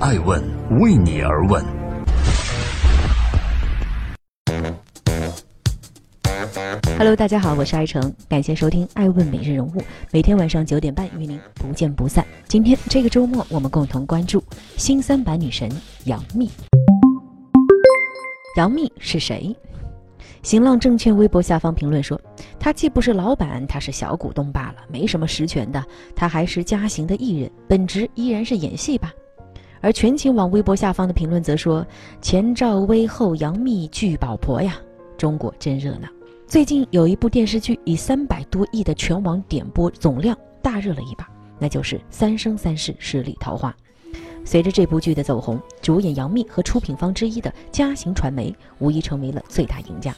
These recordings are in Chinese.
爱问为你而问。Hello，大家好，我是爱成，感谢收听《爱问每日人物》，每天晚上九点半与您不见不散。今天这个周末，我们共同关注新三板女神杨幂。杨幂是谁？新浪证券微博下方评论说，她既不是老板，她是小股东罢了，没什么实权的。她还是嘉行的艺人，本职依然是演戏吧。而全情网微博下方的评论则说，前赵薇后杨幂聚宝婆呀，中国真热闹。最近有一部电视剧以三百多亿的全网点播总量大热了一把，那就是《三生三世十里桃花》。随着这部剧的走红，主演杨幂和出品方之一的嘉行传媒无疑成为了最大赢家。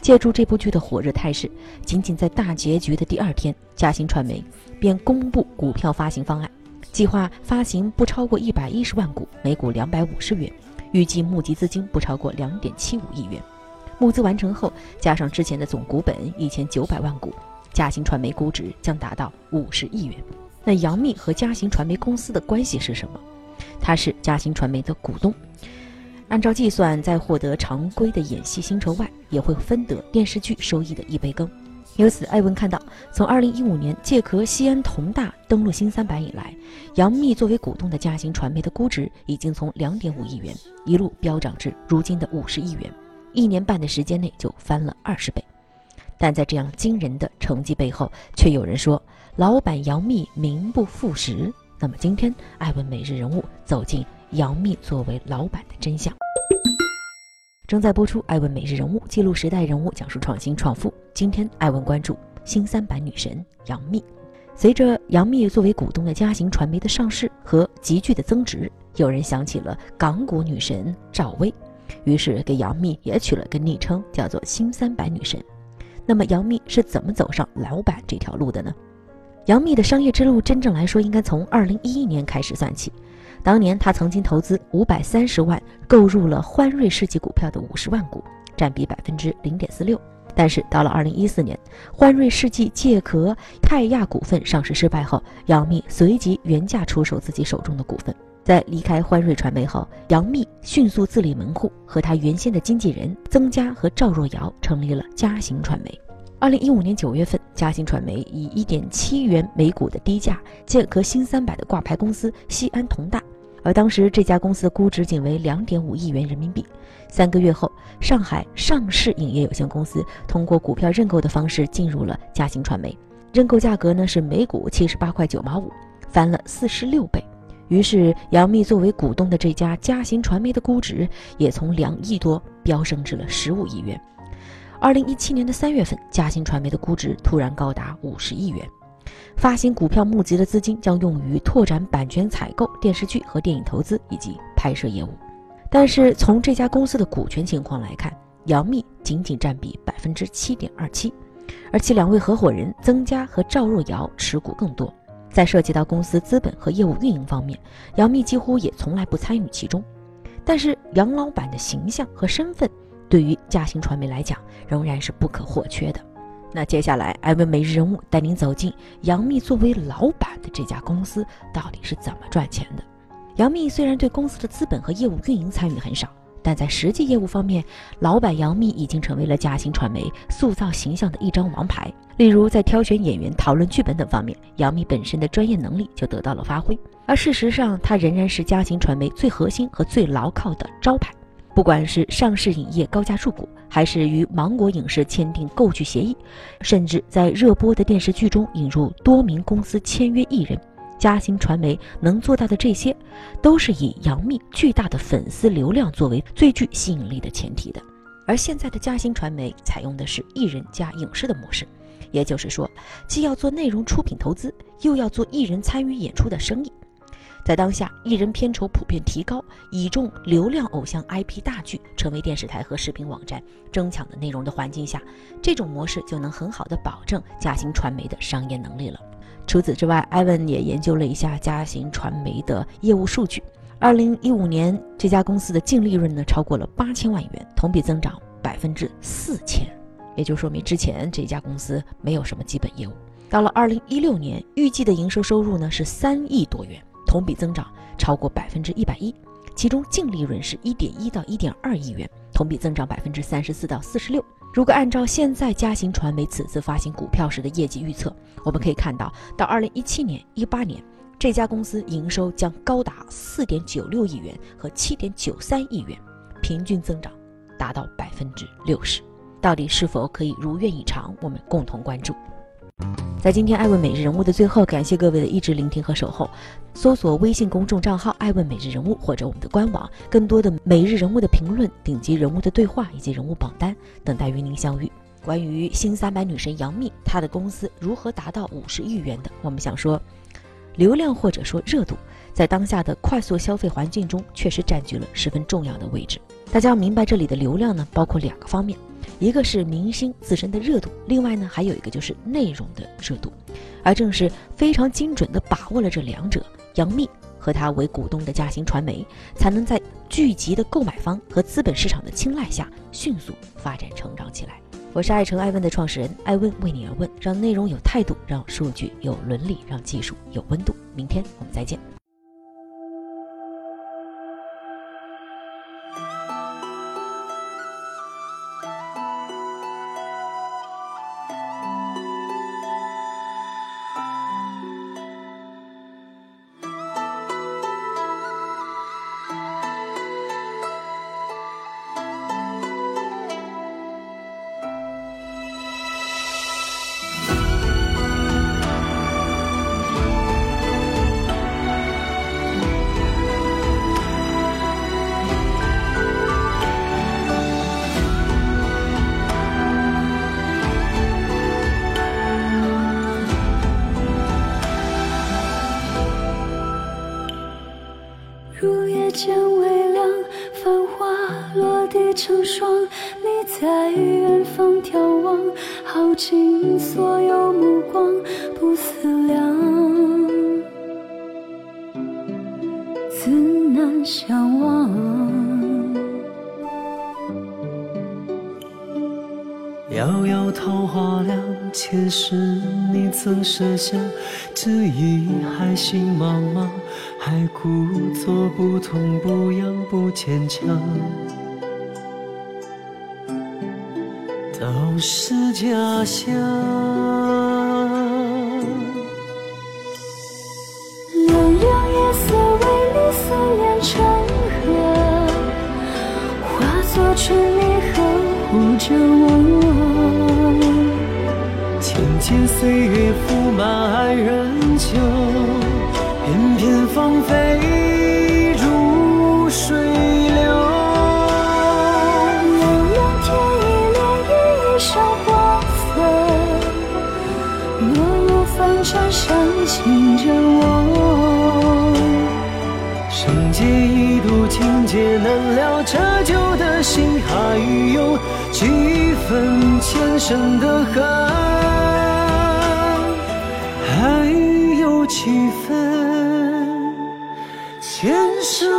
借助这部剧的火热态势，仅仅在大结局的第二天，嘉行传媒便公布股票发行方案，计划发行不超过一百一十万股，每股两百五十元，预计募集资金不超过两点七五亿元。募资完成后，加上之前的总股本一千九百万股，嘉行传媒估值将达到五十亿元。那杨幂和嘉行传媒公司的关系是什么？她是嘉行传媒的股东，按照计算，在获得常规的演戏薪酬外，也会分得电视剧收益的一杯羹。由此，艾文看到，从二零一五年借壳西安同大登陆新三板以来，杨幂作为股东的嘉行传媒的估值已经从两点五亿元一路飙涨至如今的五十亿元。一年半的时间内就翻了二十倍，但在这样惊人的成绩背后，却有人说老板杨幂名不副实。那么今天，艾文每日人物走进杨幂作为老板的真相。正在播出，艾文每日人物记录时代人物，讲述创新创富。今天，艾文关注新三板女神杨幂。随着杨幂作为股东的嘉行传媒的上市和急剧的增值，有人想起了港股女神赵薇。于是给杨幂也取了个昵称，叫做“新三板女神”。那么杨幂是怎么走上老板这条路的呢？杨幂的商业之路真正来说，应该从2011年开始算起。当年他曾经投资530万购入了欢瑞世纪股票的50万股，占比百分之零点四六。但是到了2014年，欢瑞世纪借壳泰亚股份上市失败后，杨幂随即原价出售自己手中的股份。在离开欢瑞传媒后，杨幂迅速自立门户，和她原先的经纪人曾佳和赵若瑶成立了嘉行传媒。二零一五年九月份，嘉行传媒以一点七元每股的低价借壳新三板的挂牌公司西安同大，而当时这家公司的估值仅为两点五亿元人民币。三个月后，上海上市影业有限公司通过股票认购的方式进入了嘉行传媒，认购价格呢是每股七十八块九毛五，翻了四十六倍。于是，杨幂作为股东的这家嘉行传媒的估值也从两亿多飙升至了十五亿元。二零一七年的三月份，嘉行传媒的估值突然高达五十亿元。发行股票募集的资金将用于拓展版权采购、电视剧和电影投资以及拍摄业务。但是从这家公司的股权情况来看，杨幂仅仅占比百分之七点二七，而其两位合伙人曾佳和赵若瑶持股更多。在涉及到公司资本和业务运营方面，杨幂几乎也从来不参与其中。但是杨老板的形象和身份，对于嘉兴传媒来讲仍然是不可或缺的。那接下来，艾文每日人物带您走进杨幂作为老板的这家公司到底是怎么赚钱的。杨幂虽然对公司的资本和业务运营参与很少。但在实际业务方面，老板杨幂已经成为了嘉兴传媒塑造形象的一张王牌。例如，在挑选演员、讨论剧本等方面，杨幂本身的专业能力就得到了发挥。而事实上，她仍然是嘉兴传媒最核心和最牢靠的招牌。不管是上市影业高价入股，还是与芒果影视签订购剧协议，甚至在热播的电视剧中引入多名公司签约艺人。嘉兴传媒能做到的这些，都是以杨幂巨大的粉丝流量作为最具吸引力的前提的。而现在的嘉兴传媒采用的是艺人加影视的模式，也就是说，既要做内容出品投资，又要做艺人参与演出的生意。在当下艺人片酬普遍提高、倚重流量偶像 IP 大剧成为电视台和视频网站争抢的内容的环境下，这种模式就能很好的保证嘉兴传媒的商业能力了。除此之外，艾文也研究了一下嘉行传媒的业务数据。二零一五年，这家公司的净利润呢超过了八千万元，同比增长百分之四千，也就说明之前这家公司没有什么基本业务。到了二零一六年，预计的营收收入呢是三亿多元，同比增长超过百分之一百一，其中净利润是一点一到一点二亿元，同比增长百分之三十四到四十六。如果按照现在嘉行传媒此次发行股票时的业绩预测，我们可以看到，到二零一七年、一八年，这家公司营收将高达四点九六亿元和七点九三亿元，平均增长达到百分之六十。到底是否可以如愿以偿？我们共同关注。在今天爱问每日人物的最后，感谢各位的一直聆听和守候。搜索微信公众账号“爱问每日人物”或者我们的官网，更多的每日人物的评论、顶级人物的对话以及人物榜单等待与您相遇。关于新三百女神杨幂，她的公司如何达到五十亿元的？我们想说，流量或者说热度，在当下的快速消费环境中，确实占据了十分重要的位置。大家要明白，这里的流量呢，包括两个方面。一个是明星自身的热度，另外呢还有一个就是内容的热度，而正是非常精准地把握了这两者，杨幂和她为股东的嘉行传媒才能在聚集的购买方和资本市场的青睐下迅速发展成长起来。我是爱成爱问的创始人，爱问为你而问，让内容有态度，让数据有伦理，让技术有温度。明天我们再见。你在远方眺望，耗尽所有目光，不思量，自难相忘。遥遥桃花凉，前世你曾设想，只疑海心茫茫，还故作不痛不痒不坚强。都是假象。凉凉夜色为你思念成河，化作春泥呵护着我。浅浅岁月覆满爱人袖，片片芳菲度，情劫难了，折旧的心还有几分前生的恨。还有几分前生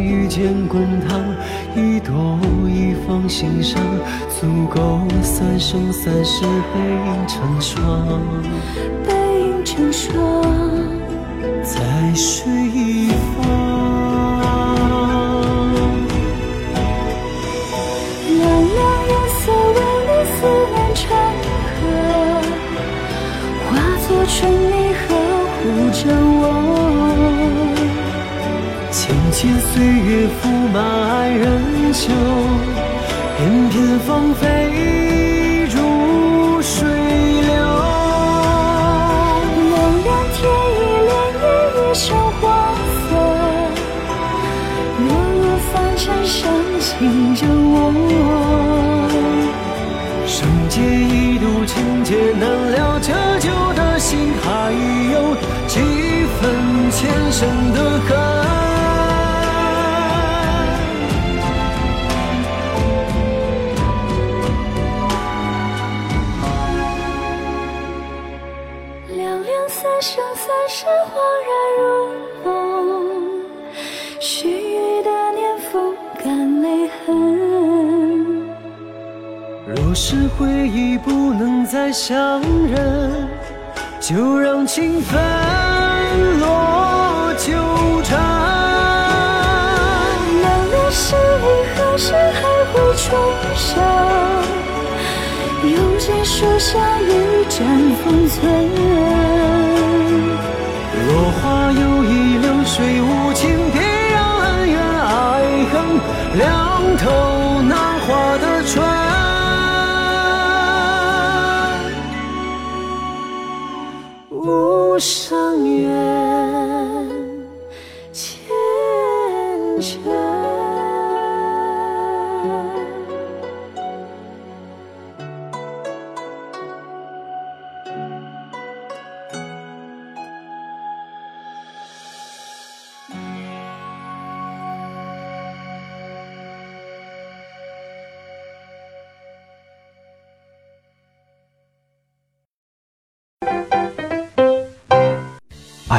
遇见滚烫，一朵一放心上，足够三生三世背影成双，背影成双，在水一方。凉凉夜色，为你思念成河，化作春泥呵护着我，见岁月覆满爱人袖，片片芳菲如水流。凉凉天意，潋滟一身花色，落入凡尘，伤情着我。生劫易渡，情劫难了，折旧的心还有几分前生的恨。三生三世恍然如梦，须臾的年风干泪痕。若是回忆不能再相认，就让情分落纠缠。难了是你何时还会重生？用尽书香一盏封存。落花有意，流水无情，别让恩怨爱恨两头难画的船。无声怨